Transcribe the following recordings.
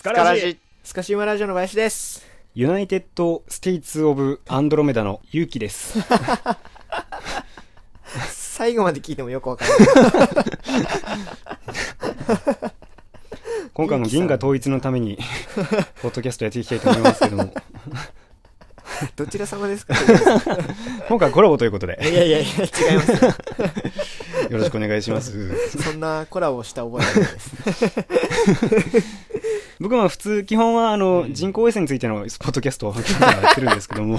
スカラジスカシウマラジオの林です。ユナイテッド・ステイツ・オブ・アンドロメダの勇気です。最後まで聞いてもよくわかんない。今回も銀河統一のために、ポッドキャストやっていきたいと思いますけども、どちら様ですか？今回はコラボということで、いやいやいや違いますよ。よろしくお願いします。そんなコラボした覚えはないです。僕は普通、基本はあの、人工衛星についてのポッドキャストをやってるんですけども、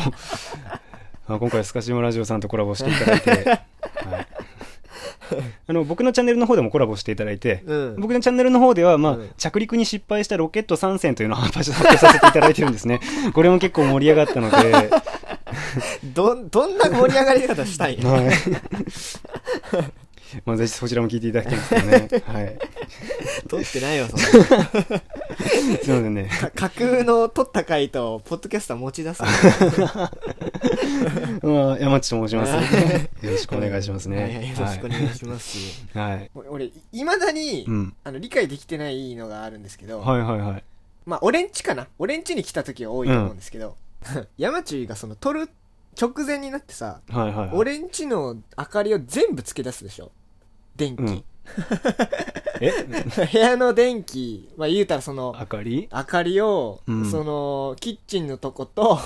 あ今回はスカシウマラジオさんとコラボしていただいて、はいあの僕のチャンネルの方でもコラボしていただいて、うん僕のチャンネルの方では、まあうん着陸に失敗したロケット3戦というのを発表させていただいてるんですね。これも結構盛り上がったので、どどんな盛り上がり方したいのはい。まあ、ぜひそちらも聞いていただきたいんですけどね。はい。撮ってないよそんすいませんね。な架空の撮った回とポッドキャスター持ち出す まあ、山地と申します。よろしくお願いしますね。はいはいよろしくお願いします、はい。はい。俺いまだに、うん。あの理解できてないのがあるんですけど、はいはいはい。まあ俺んちかな俺んちに来た時は多いと思うんですけど、山中がその撮る直前になってさはいはいはい。俺んちの明かりを全部つけ出すでしょ電気、うん え？部屋の電気まあ言うたらその明かり？明かりを、うんそのキッチンのとこと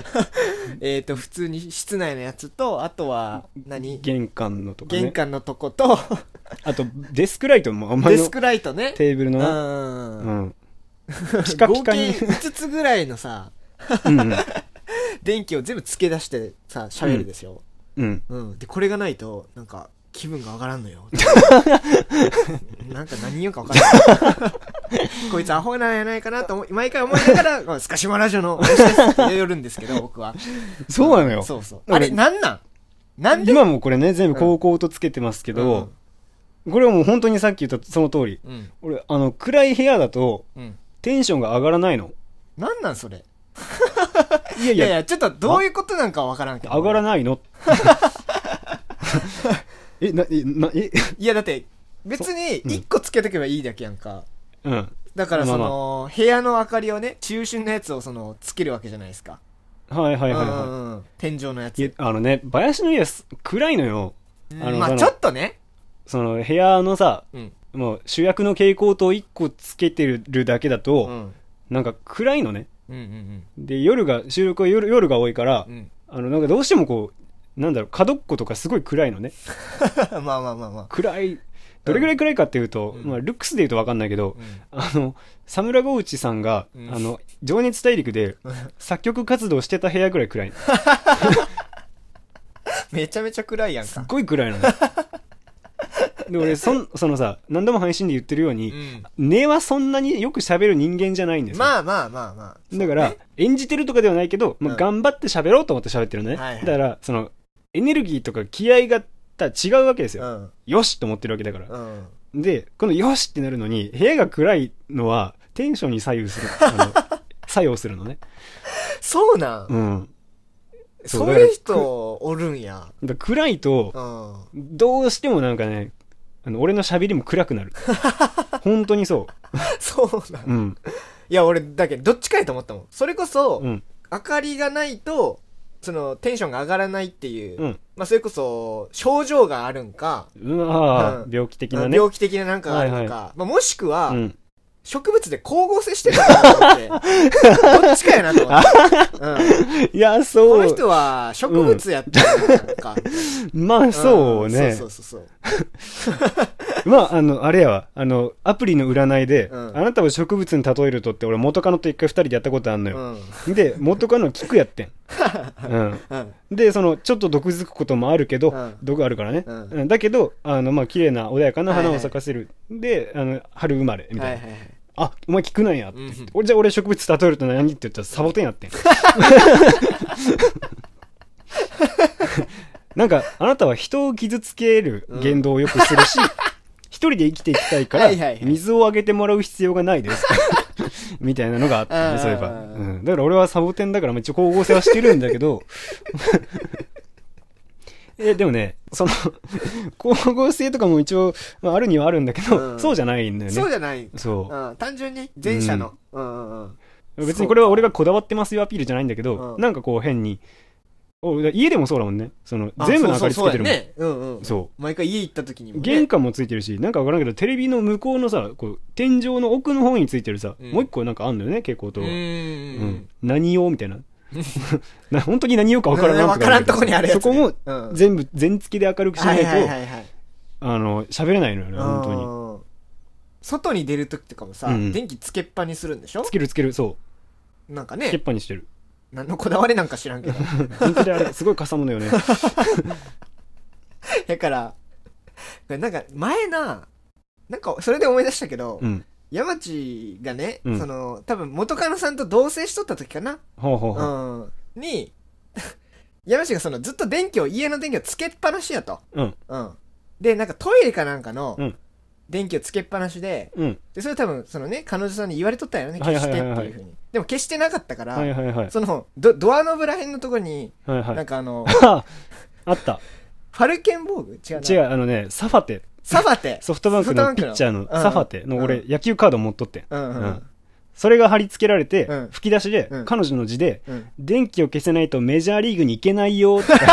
えっと普通に室内のやつとあとは何？玄関のとかね。玄関のとことあと、デスクライトもあんまりのデスクライトねテーブルのな。うんうん。ピカピカに。合計5つぐらいのさうんうん。電気を全部つけ出してさ喋るですよ、うん。うん、でこれがないとなんか気分が上がらんのよ。なんか何言うか分からない こいつアホなんやないかなと思い毎回思いながら まあ「スカシマラジオの話です」って言るんですけど僕は。そうなのよ。そうそう。俺あれなんなん？なんで？今もこれね、全部高校とつけてますけど、これはもう本当にさっき言ったその通り。うん。俺、あの、暗い部屋だと、うん。テンションが上がらないの。なんなんそれ？いやいや、いやいやちょっとどういうことなんかわからんけど。上がらないの。え、な、え、な、え、いやだって別にう。ん。1個つけとけばいいだけやんか、うん。だからそまあ。の、部屋の明かりをね中心のやつをそのつけるわけじゃないですか。はいはいはいうんはうんうん。天井のやつ。い。いやあのね、林の家す暗いのよ。あのまあちょっとね。その部屋のさ、うん。もう主役の蛍光灯1個つけてるだけだうと、ん。なんか暗いのね。うんうんで、夜が、収録は夜夜が多いからう、ん。あの、なんかどうしてもこう、なんだろう、角っことかすごい暗いのね。う んまあまあまあまあ。暗い、どれぐらい暗いかっていうと、うん。まあ、ルックスで言うと分かんないけど、うん。あの、サムラゴウチさんが、うん。あの、情熱大陸で作曲活動してた部屋ぐらい暗いの。めちゃめちゃ暗いやんか。すっごい暗いのね。で、俺、そん、そのさ、何度も配信で言ってるように、うん。根はそんなによく喋る人間じゃないんですよ。まあまあまあまあ。だから、演じてるとかではないけど、まあ、うん。頑張って喋ろうと思って喋ってるのね。はいはい。だから、その、エネルギーとか気合がた違うわけですよ。うんよしと思ってるわけだから。うんで、このよしってなるのに、部屋が暗いのは、テンションに左右する。あの 作用するのね。そうなん？うん。そういう人おるんや暗いと、うんどうしてもなんかね、あの俺の喋りも暗くなる。本当にそそうなん？う。うん。いや俺だけどどっちかやと思ったもんそれこそうん。明かりがないとそのテンションが上がらないっていううん。まあそれこそ症状があるんかうわーうん病気的なね。病気的ななんかがあるのはいかまあもしくはうん。植物で光合成してるのかなと思って どっちかやなと思って うんいや、こそう。の人は植物やったのか、まあ、そうね。んそうそうそうそう。まあ、あの、あれやわ。あの、アプリの占いで、うんあなたを植物に例えるとって、俺元カノと一回二人でやったことあんのうよ。ん。で、元カノは菊やってん。うん。うん。で、その、ちょっと毒づくこともあるけど、うん毒あるからね。うんうんだけど、あの、まあ、綺麗な穏やかな花をはいはい咲かせる。で、あの、春生まれ、みたいな。はいはいはい。あ、お前菊なんやって。うん俺じゃあ俺植物例えると何って言ったらサボテンやってん。なんか、あなたは人を傷つける言動をよくするし、一 人で生きていきたいから はいはいはい、水をあげてもらう必要がないです。みたいなのがあってあーね、そういえば。うん。だから俺はサボテンだから、まあ一応光合成はしてるんだけど、えでもねその光合成とかも一応、まあ、あるにはあるんだけど、うんそうじゃないんだよねそうじゃない。そううん、単純に前者の。うんうんうん。別にこれは俺がこだわってますよアピールじゃないんだけど、うんなんかこう変にお家でもそうだもんね。そのあ全部の明かりつけてるもん。ね。うんうん。そう。毎回家行った時にもね。玄関もついてるしなんかわからんけどテレビの向こうのさこう天井の奥の方についてるさ、うん。もう一個なんかあんのよね蛍光灯が、うんうんううん。ん。何用みたいな。な本当に何用かわからんわからんとこにあるやつね。そこもうん。全部全付きで明るくしないと、はいはいはいはい。あの喋れないのよね本当に。外に出る時とかもさ、うん電気つけっぱにするんでしょ？つけるつけるそう。なんかつけっね、ぱにしてる何のこだわりなんか知らんけど。本当にあれすごいかさむのよねだから、なんか前な、なんかそれで思い出したけど、うん。山地がね、うん。その、多分元カノさんと同棲しとった時かな、ほうほうほう。うん、に、山地がそのずっと電気を、家の電気をつけっぱなしやと。うん。うん。で、なんかトイレかなんかのうん電気をつけっぱなしで、うん。で、それ多分そのね、彼女さんに言われとったよね、はい消してはいはい。はいっていうふうに。でも消してなかったから、はいはいはい。そのド、ドアノブらへんのところに、はいはい。なんかあの、ああった。ファルケンボーグ？違うな。違うあのねサファテ。サバテ？ソフトバンクのピッチャーのサファテの俺野球カード持っとってうんうん。うん。それが貼り付けられてうん。吹き出しでうん。彼女の字でうん。電気を消せないとメジャーリーグに行けないよって書いて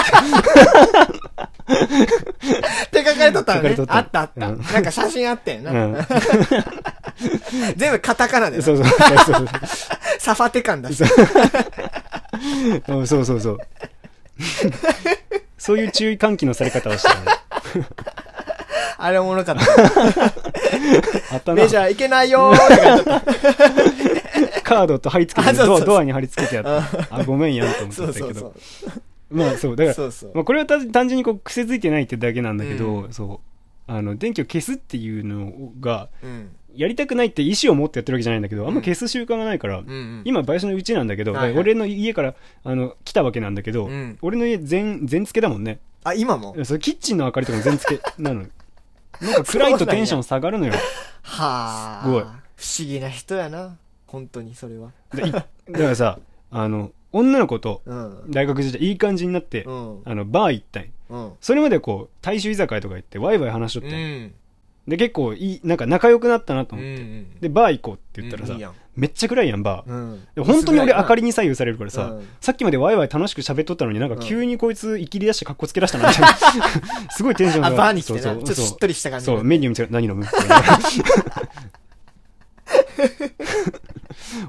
って書かれとったのねあったあった。うんなんか写真あったよな。うん 全部カタカナでな。そうそうそうそうサファテ感だし。うんそうそうそうそういう注意喚起のされ方をしたねあれおもろかった。メジャー行けないよーって。カードと貼り付けてあそうそうそうドアに貼り付けてやったあごめんやんと思ってそうたけどそうそう。まあそうだからそうそう。まあ、これはた単純にこう癖づいてないってだけなんだけど、うそう。あの電気を消すっていうのがうん。やりたくないって意思を持ってやってるわけじゃないんだけど、あんま消す習慣がないから、うんうん。今林のうちなんだけど、はいはい。俺の家からあの来たわけなんだけど、うん。俺の家全全付けだもんね。あ、今も？それキッチンの明かりとかも全付け。なのなんか暗いとテンション下がるのよ。はあ。すごい。不思議な人やな。本当にそれは。だからさあの女の子とうん。大学時代いい感じになって、うん。あのバー行ったんよ。うん。それまでこう大衆居酒屋とか行ってワイワイ話しとっうてん、ん。で結構いいなんか仲良くなったなと思って、うんでバー行こうって言ったらさ、うんいいめっちゃ暗いやんバー、うん。で本当に俺明かりりに左右されるからさ、うん。さっきまでワイワイ楽しく喋っとったのになんか急にこいつ生きり出して格好つけ出したなみたいな。すごいテンションが。あ、バーに来てな。ちそうそう。ょっとしっとりした感じ。そうメニュー見て何飲む？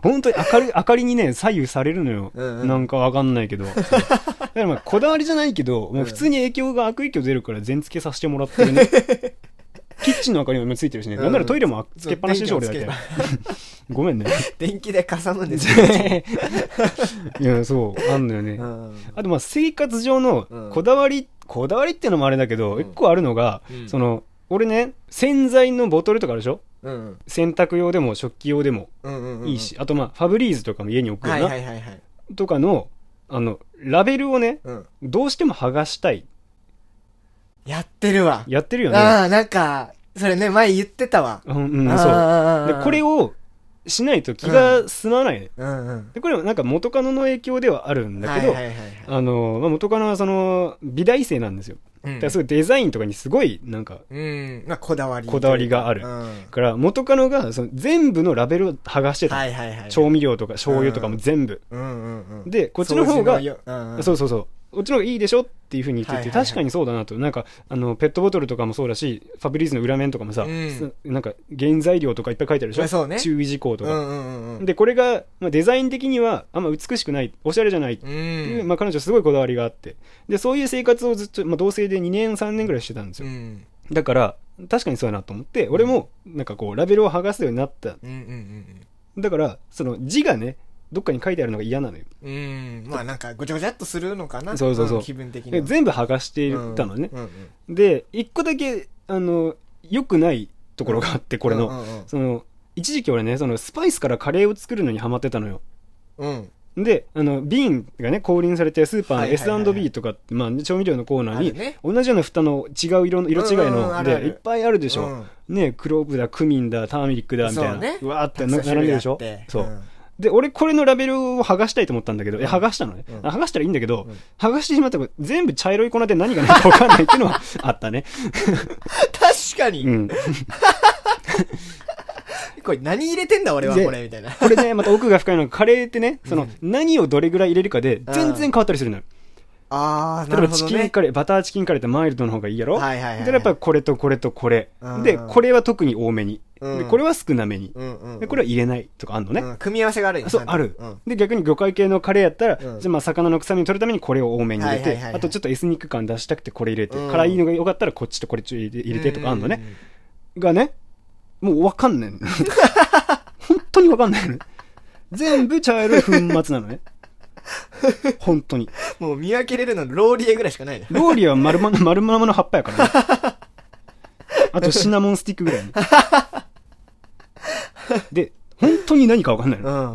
本当に明かり 明かりにね左右されるのよ、うんうん。なんかわかんないけど。だからまあこだわりじゃないけど、まあ、普通に影響が悪影響出るから全付けさせてもらってるね。キッチンの明かりもついてるしね、うん。なんならトイレもつけっぱなしでしょ俺だ電け ごめんね。電気でかさむんですよ。いやそうあんのよね、うん。あとまあ生活上のうん。こだわり、こだわりってのもあれだけど、うん。一個あるのが、うん。その俺ね洗剤のボトルとかあるでしょ？うん。洗濯用でも食器用でもうんうんうん。いいし、あとまあファブリーズとかも家に置くよはな、いはいはいはい。とかのあのラベルをねうん。どうしても剥がしたいやってるわ。やってるよねああ、なんか、それね、前言ってたわ。うん、うん、そうあでこれを、をしないと気が済まない、うんうん。でこれはなんか元カノの影響ではあるんだけど、はいはいはいはい。あの、まあ、元カノはその美大生なんですようんだからそういうデザインとかにすごいなんかうん。まあ、こだわり。こだわりがあるうん。だから元カノがその全部のラベルを剥がしてた、はいはいはい。調味料とか醤油とかも全部、うんうんうん。でこっちの方がうんうんそうそうそうこっちの方がいいでしょっていうふうに言ってて、確かにそうだなと。なんかあのペットボトルとかもそうだしファブリーズの裏面とかもさ、うん。すなんか原材料とかいっぱい書いてあるでしょ、ね。注意事項とか、うんうんうんうん。でこれが、まあ、デザイン的にはあんま美しくないおしゃれじゃないってういう、ん。まあ、彼女すごいこだわりがあって。でそういう生活をずっと、まあ、同棲で2年3年ぐらいしてたんですよ、うん。だから確かにそうやなと思って俺もなんかこうラベルを剥がすようになった。うんうん。だからその字がねどっかに書いてあるのが嫌なのよ。うん。うん。まあなんか、ごちゃごちゃっとするのかな。そうそうそう。ん気分的に。全部剥がしてたのね、うんうんで一個だけあの良くないところがあってこれの、うんうんその一時期俺ねそのスパイスからカレーを作るのにハマってたのよ。うん。であの瓶がね降臨されてスーパーのはいはいはいはい。S&B まあ、調味料のコーナーに、同じような蓋の違う色の色違いうんうんのでいっぱいあるでしょ、うん。ねクローブだクミンだターメリックだみたいな。そうね。わーって並んでるでしょ。そう、で、俺これのラベルを剥がしたいと思ったんだけど、え、うん剥がしたのね？うんあ剥がしたらいいんだけど、うん剥がしてしまったら全部茶色い粉で何が何か分かんないっていうのは あったね。確かに、うん。これ何入れてんだ俺はでこれみたいな。これね、また奥が深いのが、カレーってね、その、うん何をどれぐらい入れるかで、全然変わったりするのよ。あー、例えばなるほどね。チキンカレー、バターチキンカレーってマイルドの方がいいやろ？はいはいはい。で、やっぱりこれとこれとこれうん。で、これは特に多めに。うんで、これは少なめに。で、これは入れないとかあんのね。うん組み合わせがあるよそう、あるうん。で、逆に魚介系のカレーやったら、うんじゃあまあ魚の臭みを取るためにこれを多めに入れてあとちょっとエスニック感出したくてこれ入れてう、ん辛いのがよかったらこっちとこれ入れてとかあんのね。がね、もうわかんないの。本当にわかんないの。全部茶色い粉末なのね。本当に。もう見分けれるのローリエぐらいしかないね。ローリエは丸ま、丸ままの葉っぱやからね。あとシナモンスティックぐらいね。で、本当に何かわかんないの。うん。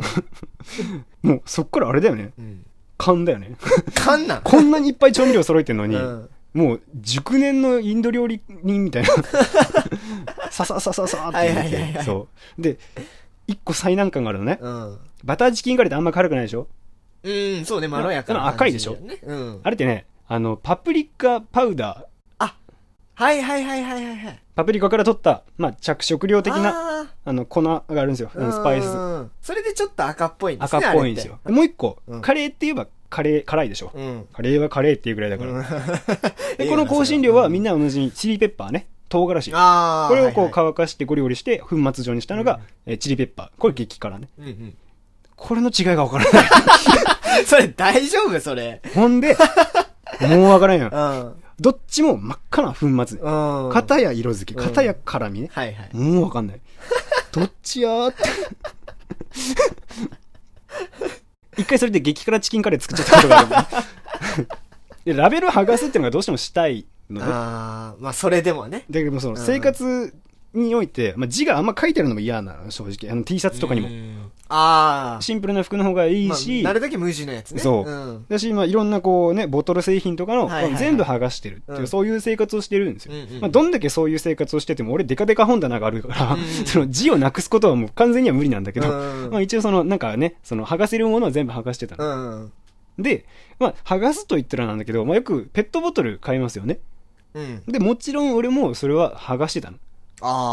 もうそっからあれだよね。うん。勘だよね。缶なのこんなにいっぱい調味料揃えてんのに、うんもう熟年のインド料理人みたいな。さささささって入れて。そう。で、一個最難関があるのね。うん。バターチキンカレーってあんま辛くないでしょ？うん、そうね、まろやかな赤いでしょ？うん。あれってね、あの、パプリカパウダー、はいはいはいはいはいはい。パプリカから取った、まあ、着色料的な、なあの、粉があるんですよ。スパイス。ス。それでちょっと赤っぽいんですね。赤っぽいんですよ。もう一個、うんカレーって言えば、カレー、辛いでしょ。うん。カレーはカレーっていうぐらいだから。うんで、この香辛料はみんな、な同じにチリペッパーね。唐辛子。ああ。これをこうはい乾かしてゴリゴリして粉末状にしたのが、えーチリペッパー。これ激辛ね。はいうんこれの違いがわからない。うん。それ大丈夫？それ。ほんで、もうわからんよう。ん。どっちも真っ赤な粉末。うん。片や色付け、うん片や辛みね。はいはい。もうわかんない。どっちやーって。一回それで激辛チキンカレー作っちゃったことがある ラベル剥がすっていうのがどうしてもしたいのね。ああ、まあそれでもね。だけどもそのうん生活において、まあ、字があんま書いてあるのも嫌なの、正直。あの T シャツとかにもう。ん。ああ。シンプルな服の方がいいまあし、なるだけ無地のやつね。そううん。だし、まあ、いろんなこうね、ボトル製品とかの、はいはいはい全部剥がしてるっていう、うんそういう生活をしてるんですよ。うんうんまあ、どんだけそういう生活をしてても、俺デカデカ本棚があるから、うんうんその字をなくすことはもう完全には無理なんだけど、うんまあ一応その、なんかね、その剥がせるものは全部剥がしてたうの。ん。で、まあ、剥がすと言ったらなんだけど、まあ、よくペットボトル買いますよね。うん。で、もちろん俺もそれは剥がしてたの。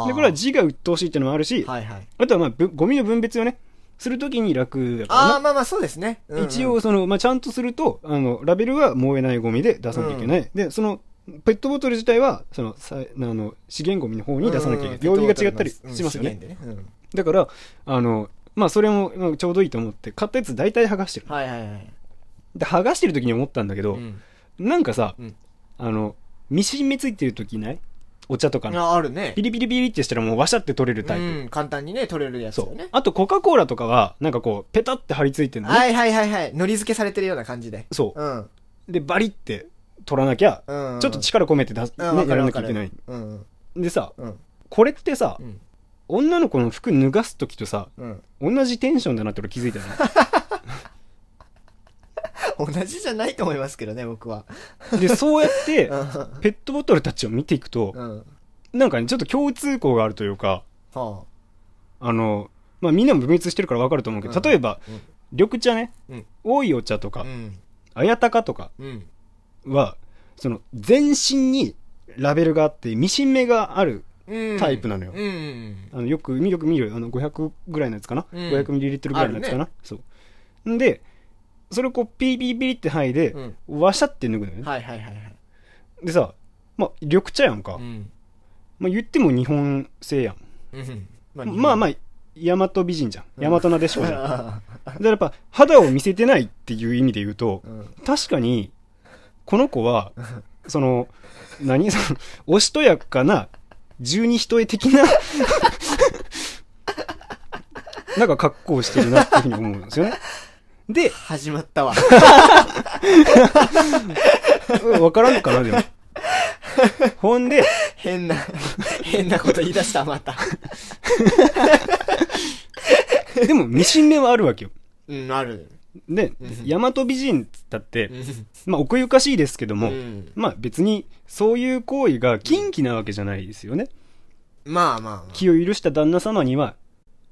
で、これは字が鬱陶しいっていうのもあるし、はいはい。あとはまあ、ぶゴミの分別をね、するときに楽だからなああ、まあまあそうですね。うんうん一応、その、まあ、ちゃんとすると、あの、ラベルは燃えないゴミで出さなきゃいけない。で、その、ペットボトル自体は、その、さあの、資源ゴミの方に出さなきゃいけない。容量が違ったりしますよね。ね。うんだから、あの、まあ、それもまあちょうどいいと思って、買ったやつ大体剥がしてる。はいはいはい。で、剥がしてる時に思ったんだけど、うんなんかさ、うんあの、ミシン目ついてる時ない？お茶とかの。ああるねピ。リピリピリってしたらもうワシャって取れるタイプ。うん、簡単にね、取れるやつそうよね。。あと、コカ・コーラとかは、なんかこう、ペタって貼り付いてるのね。はいはいはいはい。のり付けされてるような感じで。そう。うん。で、バリって取らなきゃ、うん。ちょっと力込めて出す、ね、やからなきゃいけない。うん。でさ、うん。これってさう、ん。女の子の服脱がす時とさ、うん。同じテンションだなって俺気づいたの。同じじゃないと思いますけどね、僕は。で、そうやってう、ん。ペットボトルたちを見ていくと、うん。なんかね、ちょっと共通項があるというか、はあの、まあみんなも分別してるから分かると思うけど、うん例えば、うん緑茶ね、うん多いお茶とあ。かう、ん。綾鷹とかうん。は、その、全身にラベルがあって、ミシン目があるうん。タイプなのようんうんあのよくよく見るあの500ぐらいのやつかな、うん 500ml ぐらいのやつかな、そう。んで、それをこうピーピーピーって剥いでう、ん。わしゃって脱ぐのよね。はいはいはいはい。でさ、まあ、緑茶やんか。うん。まあ、言っても日本製やん。うん。まあまあ、大和美人じゃん。うん大和なでしょうじゃん。だかあ。らやっぱ、肌を見せてないっていう意味で言うと、うん。確かに、この子は、その、何？その、おしとやかな、十二人絵的な、なんか格好をしてるなっていうふうに思うんですよね。で、始まったわ。う んわからんかな、でも。ほんで、変な、変なこと言い出した、また。でも、ミシン目はあるわけよ。うん、ある。でうん、大和美人っつったってう、ん。まあ、奥ゆかしいですけども、うんまあ別に、そういう行為が禁忌なわけじゃないですよね。まあまあまあ。気を許した旦那様には、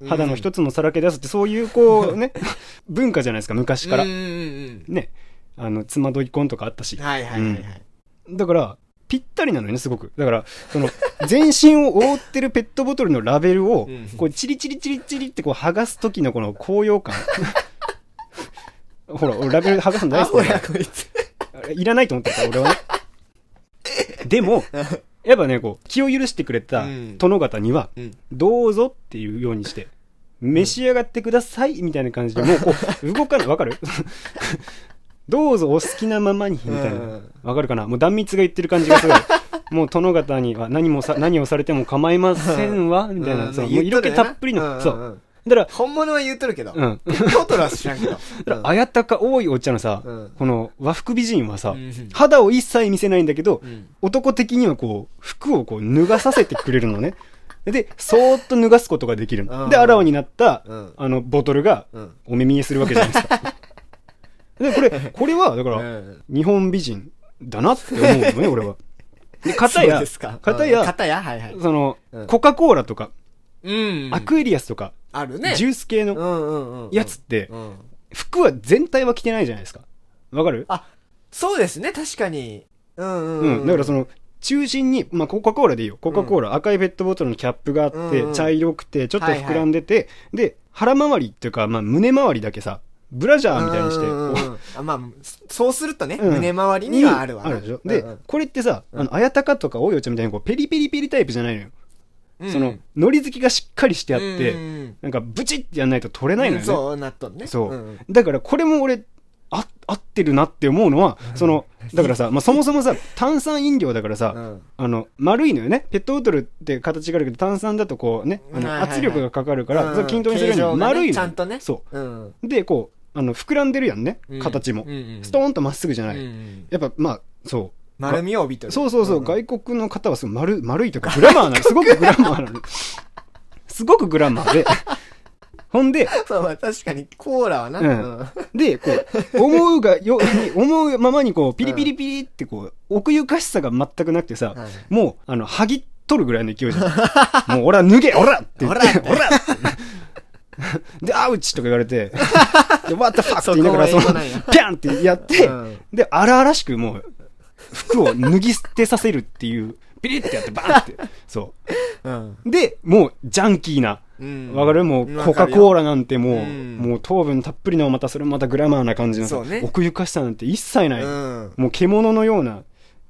肌の一つもさらけ出すって、そういうこうね、文化じゃないですか、昔からうん。うんうんね。あの、つまどい婚とかあったしうん。。はいはいはいはい。だから、ぴったりなのよね、すごく。だから、その、全身を覆ってるペットボトルのラベルをうん、こう、チリチリチリチリってこう、剥がす時のこの高揚感。ほら、俺ラベル剥がすの大好きだか。いらないと思ってた、俺はね。でも、やっぱね、こう、気を許してくれたうん殿方には、うん。どうぞっていうようにして、召し上がってくださいみたいな感じで、もうこう、動かない、わかる？どうぞお好きなままに、みたいなうん。わかるかな？もう断蜜が言ってる感じがすごい。もう殿方には何もさ、何をされても構いませんわ、みたいな。うんそう、もう色気たっぷりの。そう。う。だから、本物は言っとるけど。うん。ペットボトルは知らんけど。だから、あやたか多いお茶のさ、うんこの和服美人はさ、うん肌を一切見せないんだけど、うん男的にはこう、服をこう脱がさせてくれるのね。で、そーっと脱がすことができるの。うんで、あらわになった、うんあの、ボトルが、うん。お目見えするわけじゃないですか。で、これ、これは、だから、うん日本美人だなって思うのね、俺は。で、かたや。片やうん片や？はいはい。そのうん、コカ・コーラとか、うんアクエリアスとか、あるね。ジュース系のうんうんうん。やつってう、ん。服は全体は着てないじゃないですか。わかる？あ、そうですね、確かに。うんうんう。うんん。だからその、中心に、まあ、コカ・コーラでいいよ。コカ・コーラ、赤いペットボトルのキャップがあって、うんうん茶色くて、ちょっと膨らんでて、で、腹周りっていうか、まあ、胸周りだけさ、ブラジャーみたいにして、うんうんこうんあまあ、そうするとね、うん胸周りうにはあるわるでしょ。でうんうん、これってさ、あの、あやたかとかおいお茶みたいに、こう、ペリペリペリタイプじゃないのよ。うんその、のり付きがしっかりしてあっうんて、うんなんか、ブチってやんないと取れないのよね。そうなっとんね。そう。んんだからこれも俺、あ、合ってるなって思うのは、その、だからさ、まあ、そもそもさ、炭酸飲料だからさ、うんあの、丸いのよね。ペットボトルって形があるけど、炭酸だとこうね、圧力がかかるから、均等にするように丸いの。ちゃんとねそうん。う。で、こう、あの、膨らんでるやんねうん。形もうんうん。ストーンとまっすぐじゃない。うんやっぱ、まあ、そう。丸みを帯びとる。そうそうそう、ん。外国の方はすごい丸、丸いというか、グラマーなの。すごくグラマーなの。すごくグラマーで、ほんで、そう、まあ確かに、コーラはな。うん。うん。で、こう、思うがよ、思うままにこう、ピリピリピリってこう、奥ゆかしさが全くなくてさ、はい。もう、あの、剥ぎ取るぐらいの勢いじゃん。もう、俺は脱げオラって。言って、オラオラで、アウチとか言われて、で、what the fuck って言いながら、その、ピャンってやって、うん。で、荒々しくもう、服を脱ぎ捨てさせるっていう、ピリってやって、バーンって、そうん。う。で、もう、ジャンキーな、うんわかる？もう、わコカ・コーラなんてもう、うんもう糖分たっぷりのまたそれもまたグラマーな感じのね奥ゆかしさなんて一切ない。うん。もう獣のような、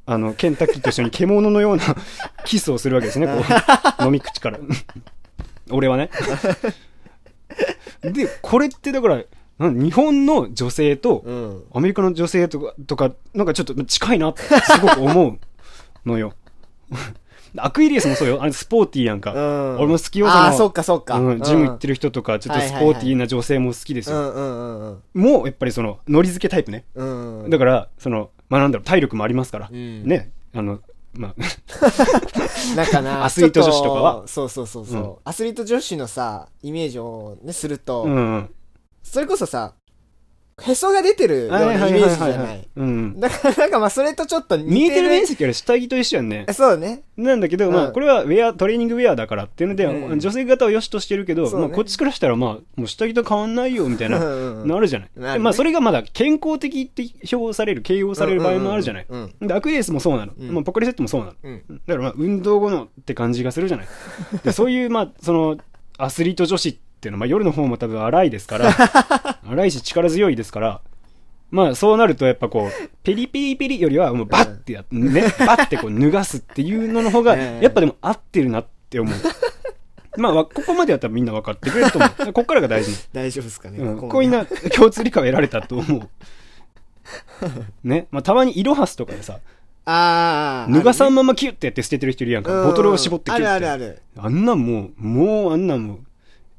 あの、ケンタッキーと一緒に獣のような キスをするわけですね、こう、飲み口から。俺はね。で、これってだから、日本の女性と、うん。アメリカの女性とか、とか、なんかちょっと近いなって、すごく思うのよ。アクイリアスもそうよ。あれスポーティーやんか。うん俺も好きよ、ああ、そっかそっか。うん、ジム行ってる。る人とか、ちょっとスポーティーな女性も好きですよ。うんうんうんうん。もう、やっぱりその、ノリ付けタイプね。うん。だから、その、まあなんだろう、体力もありますから。うんね。あの、まあ、なんかな、アスリート女子とかはそうそうそうそう、うんアスリート女子のさ、イメージをね、すると、うんうん。それこそさ、へそが出てるようなイメージじゃない。うん。だからなんかまあそれとちょっと似てる。見えてる面積より下着と一緒やんね。そうね。なんだけど、まあ、うんこれはウェア、トレーニングウェアだからっていうので、うん女性方は良しとしてるけど、まあ、こっちからしたら、まあ、もう下着と変わんないよ、みたいな、なるじゃない。まあ、それがまだ健康的って評される、形容される場合もあるじゃない。アクエリアスもそうなの。うんまあ、ポカリセットもそうなの。うん。だからまあ、運動後のって感じがするじゃない。で、そういう、まあ、その、アスリート女子っていうのは、まあ、夜の方も多分荒いですから、荒いし力強いですから、まあ、そうなると、やっぱこう、ペリペリペリよりは、もうバッてやね、バッてこう脱がすっていうのの方が、ええやっぱでも合ってるなって思う。まあ、わここまでやったらみんな分かってくれると思う。ここからが大事。大丈夫ですかね。うん、ここういうな共通理解を得られたと思う。ね。まあ、たまにイロハスとかでさ、ああ。脱がさんまままキュッてやって捨ててる人いるやんか。ボトルを絞ってキュッて。あるあるある。あんなんもう、もうあんなんもう、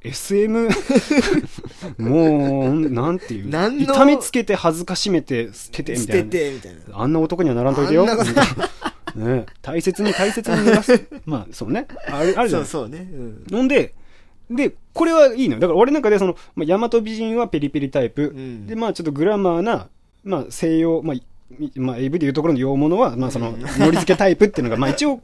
SM、もう、なんていう？何の？痛めつけて恥ずかしめて捨ててみ捨たいな。てて、みたいな。あんな男にはならんといてよ。あんなこと ね、大切に大切に脱がす。まあ、そうね。あれ、あるじゃないそうそうね。うん。ほんで、で、これはいいのよ。だから俺の中でその、まあ、大和美人はペリペリタイプ。うんで、まあちょっとグラマーな、まあ西洋、まあ、いまあ、AV でいうところの洋物は、まあその、のり付けタイプっていうのが、まあ一応、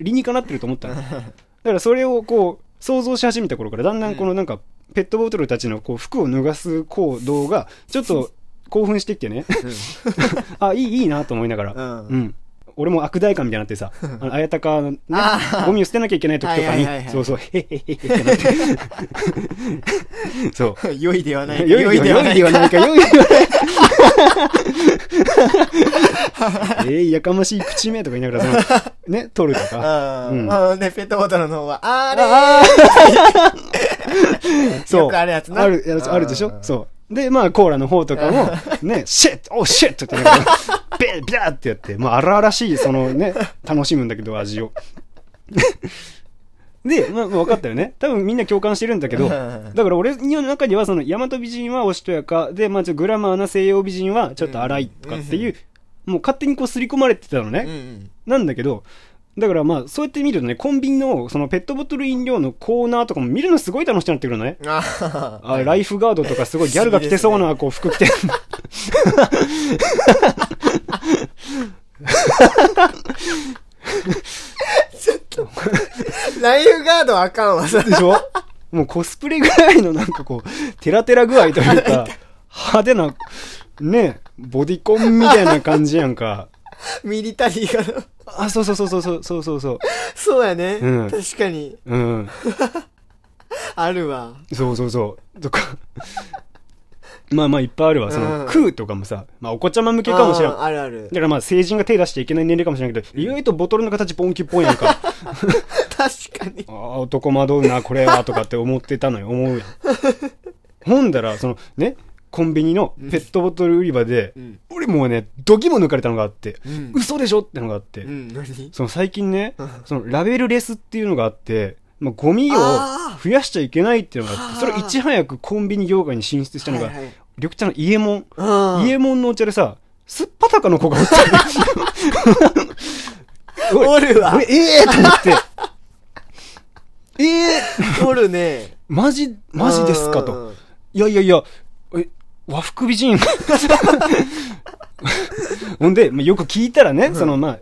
理にかなってると思ったの。だからそれをこう、想像し始めた頃からだんだんこのなんかペットボトルたちのこう服を脱がす行動がちょっと興奮してきてね。あいいいいなと思いながら。うん。うん。俺も悪代官みたいになってさ、あやたかのねゴミを捨てなきゃいけない時とかにはいはいはいは、い。そうそう、へへへへってなって。そう。良いではない。良いではないか、良いではないか。えー、やかましい口目とか言いながら、その、ね、取るとか。うん。うんあで、ペットボトルの方は、あれあー そう。よくあるやつなある、やつあるでしょ？うんそう。で、まあ、コーラの方とかも、ね、シェッおシェッって言って、ビャビャーってやって、まあ、荒々しい、そのね、楽しむんだけど、味を。で、まあ、分かったよね。多分みんな共感してるんだけど、うんだから俺の中では、その、大和美人はおしとやか、で、まあ、グラマーな西洋美人はちょっと荒いとかっていう、もう勝手にこう刷り込まれてたのね。うんうん。なんだけど、だからまあ、そうやって見るとね、コンビニのそのペットボトル飲料のコーナーとかも見るのすごい楽しくなってくるのね。ああライフガードとかすごいギャルが着てそうなこう服着て。ライフガードはあかんわ。でしょ？もうコスプレぐらいのなんかこう、テラテラ具合というか、派手な、ね、ボディコンみたいな感じやんか。ミリタリーが。あ、そうそうそうそうそうそうそうそう。そうやね。うん確かに。うん。あるわ。そうそうそう。とか。まあまあいっぱいあるわ。その、うん食うとかもさ、まあお子ちゃま向けかもしれん。あーあるあるだ。からまあ成人が手出しちゃいけない年齢かもしれないけど、意外とボトルの形ポンキっぽいやんか。確かに。ああ、男惑うな、これは、とかって思ってたのよ、思うやん。ほんだら、そのね、コンビニのペットボトル売り場で、うん。俺もうね、ドキも抜かれたのがあって、うん。嘘でしょってのがあって、うん、何？その最近ねうん、そのラベルレスっていうのがあって、まあ、ゴミをあ増やしちゃいけないっていうのがあって、はあそれをいち早くコンビニ業界に進出したのが、はいはい緑茶のイエモン。うん。イエモンのお茶でさ、すっぱたかの子がおったの おるわ。俺、ええー、と思って、ええー、おるね。マジ、マジですかと。うん。いやいやいや、え、和服美人。ほんで、まあ、よく聞いたらね、うん。そのまあ、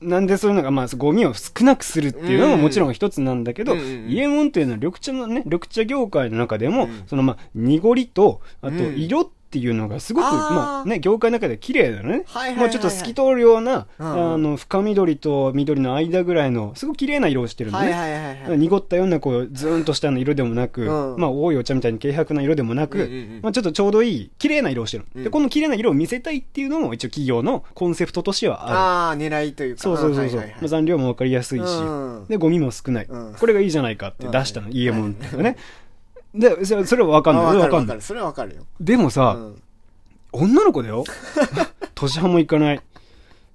なんでそういうのが、まあ、ゴミを少なくするっていうのもうん。もちろん一つなんだけど、うんうんイエモンっていうのは緑茶のね、緑茶業界の中でも、うん。そのまあ、濁りと、あとうん。色っていうのがすごく、まあね、業界の中で綺麗だよね。はいはいはいはい。まあちょっと透き通るような、うんあの、深緑と緑の間ぐらいの、すごく綺麗な色をしてるのね。はいはいはいはい。濁ったようなこうズーンとしたの色でもなく、うん。まあ多いお茶みたいに軽薄な色でもなく、うんうんうん。まあ、ちょっとちょうどいい綺麗な色をしてる、うん。でこの綺麗な色を見せたいっていうのも一応企業のコンセプトとしてはある。ああ、狙いというか。そうそうそうそう、はいはいはいまあ、残量も分かりやすいし、うん。でゴミも少ない、うん。これがいいじゃないかって出したの、イエモンってねでそれそれは分かんない。分かんない。それはわかるよ。でもさ、うん。女の子だよ。年派もいかない。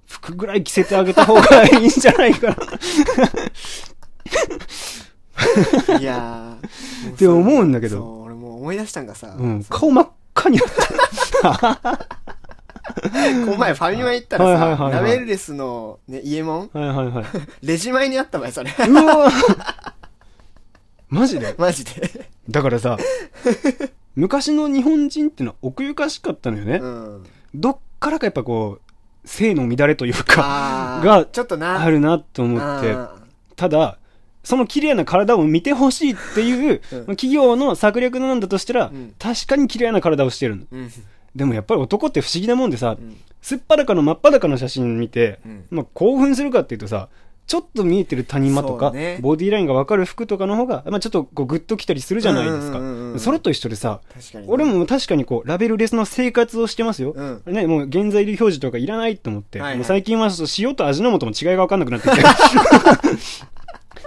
服ぐらい着せてあげた方がいいんじゃないかな。いやー。って思うんだけど。そう、俺もう思い出したんがさ、うん、顔真っ赤になった。この前ファミマ行ったらさ、ラベルレスの、ね、イエモンはいはいはい。レジ前にあったばい、それ。うわマジで？マジで。だからさ昔の日本人ってのは奥ゆかしかったのよね、うん。どっからかやっぱこう性の乱れというかがちょっとな。あるなと思って。あただその綺麗な体を見てほしいっていう、うん。企業の策略なんだとしたら、うん。確かに綺麗な体をしてるの。ーうん。でもやっぱり男って不思議なもんでさ、うん。すっぱだかの真っ裸の写真見て、うん。まあ、興奮するかっていうとさちょっと見えてる谷間とか、ね。ボディラインが分かる服とかの方が、まあ、ちょっとこうグッときたりするじゃないですか、うんうんうんうんそれと一緒でさ確かに。俺、も確かにこうラベルレスの生活をしてますよ、うん。ね、もう原材料表示とかいらないと思って、はいはい。もう最近は塩と味の素も違いが分かんなくなってきて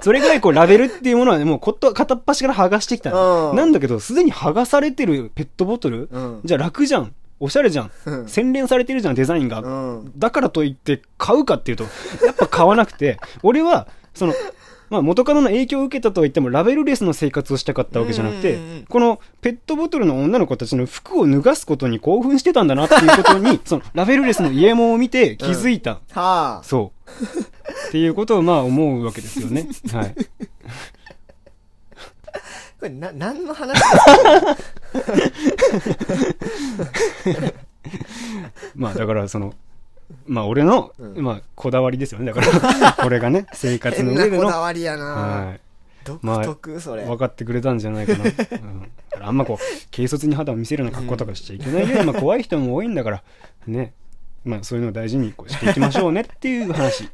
それぐらいこうラベルっていうものはねもうこと片っ端から剥がしてきた。なんだけどすでに剥がされてるペットボトル、うん。じゃあ楽じゃんおしゃれじゃんうん洗練されてるじゃんデザインが、うん。だからといって買うかっていうと、やっぱ買わなくて、俺は、その、まあ元カノの影響を受けたとは言ってもラベルレスの生活をしたかったわけじゃなくてうんうんうんうん、このペットボトルの女の子たちの服を脱がすことに興奮してたんだなっていうことに、そのラベルレスのイエモンを見て気づいた。はあ。そう。っていうことをまあ思うわけですよね。はい。これ、な、何の話 まあだからその、まあ俺の、うん。まあこだわりですよね。だから、これがね、生活の変な上での。こだわりやな、はい。独まあ特それ、分かってくれたんじゃないかな、うん、あんまこう軽率に肌を見せるような格好とかしちゃいけないよ、まあ怖い人も多いんだからね。まあそういうのを大事にこうしていきましょうねっていう話。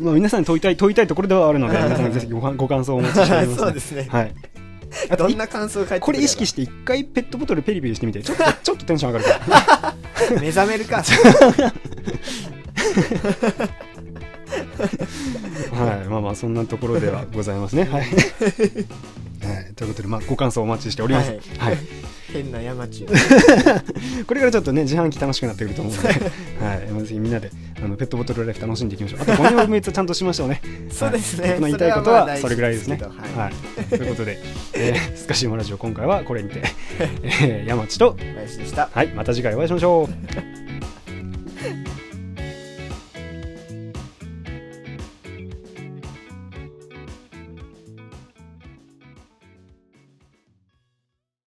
まあ皆さんに問いたい問いたいところではあるので皆さんぜひごご感想をお待ちしております、そうですね。はいどんな感想を書いてこれ意識して一回ペットボトルペリペリしてみて。ちょっと ちょっとテンション上がるから。目覚めるか。はい、まあまあそんなところではございますね。はい。はい、ということで、まあ、ご感想お待ちしております。ははい。い。変な山地を。これからちょっとね、自販機楽しくなってくると思うので、はい、まあぜひみんなであのペットボトルライフ楽しんでいきましょう。あと、ゴミを埋めつちゃんとしましょうね。そうですねはい僕の言いたいことはそれぐらいですね。はいはい。ということで、えー、スカシウマラジオ今回はこれにて、えー、山地と、林でしたはい、また次回お会いしましょう。